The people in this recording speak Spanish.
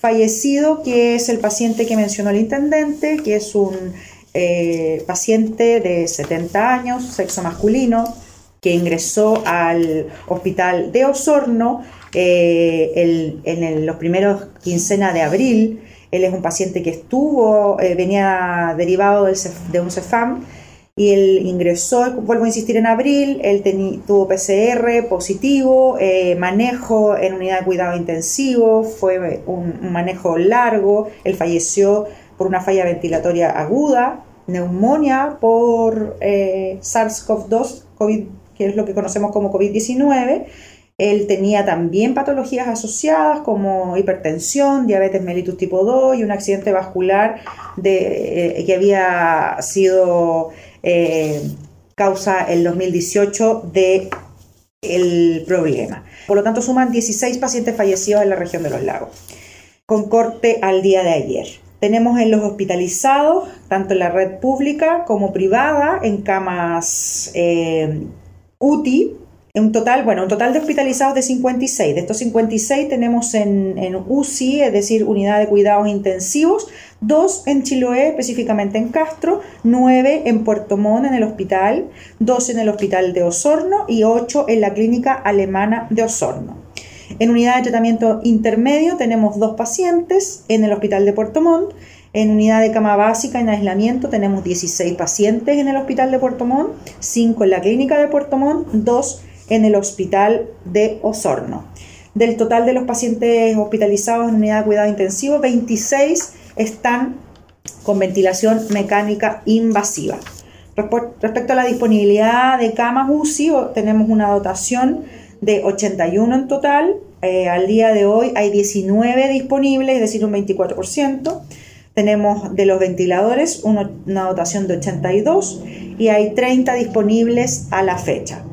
fallecido, que es el paciente que mencionó el intendente, que es un eh, paciente de 70 años, sexo masculino, que ingresó al hospital de Osorno eh, en los primeros quincenas de abril. Él es un paciente que estuvo, eh, venía derivado de un CEFAM y él ingresó, vuelvo a insistir, en abril, él tuvo PCR positivo, eh, manejo en unidad de cuidado intensivo, fue un, manejo largo, él falleció por una falla ventilatoria aguda, neumonía por eh, SARS-CoV-2, COVID, que es lo que conocemos como COVID-19, él tenía también patologías asociadas como hipertensión, diabetes mellitus tipo 2 y un accidente vascular eh, que había sido eh, causa el 2018 de problema. Por lo tanto, suman 16 pacientes fallecidos en la región de los lagos, con corte al día de ayer. Tenemos en los hospitalizados, tanto en la red pública como privada, en camas eh, UTI, un total, bueno, un total de hospitalizados de 56. De estos 56 tenemos en, UCI, es decir, unidad de cuidados intensivos, dos en Chiloé, específicamente en Castro, nueve en Puerto Montt en el hospital, dos en el hospital de Osorno y ocho en la clínica alemana de Osorno. En unidad de tratamiento intermedio tenemos dos pacientes en el hospital de Puerto Montt. En unidad de cama básica en aislamiento tenemos 16 pacientes en el hospital de Puerto Montt, 5 en la clínica de Puerto Montt, 2 en el hospital de Osorno. Del total de los pacientes hospitalizados en unidad de cuidado intensivo, 26 están con ventilación mecánica invasiva. Respecto a la disponibilidad de camas UCI, tenemos una dotación de 81 en total. Eh, al día de hoy hay 19 disponibles, es decir, un 24%. Tenemos de los ventiladores una dotación de 82 y hay 30 disponibles a la fecha.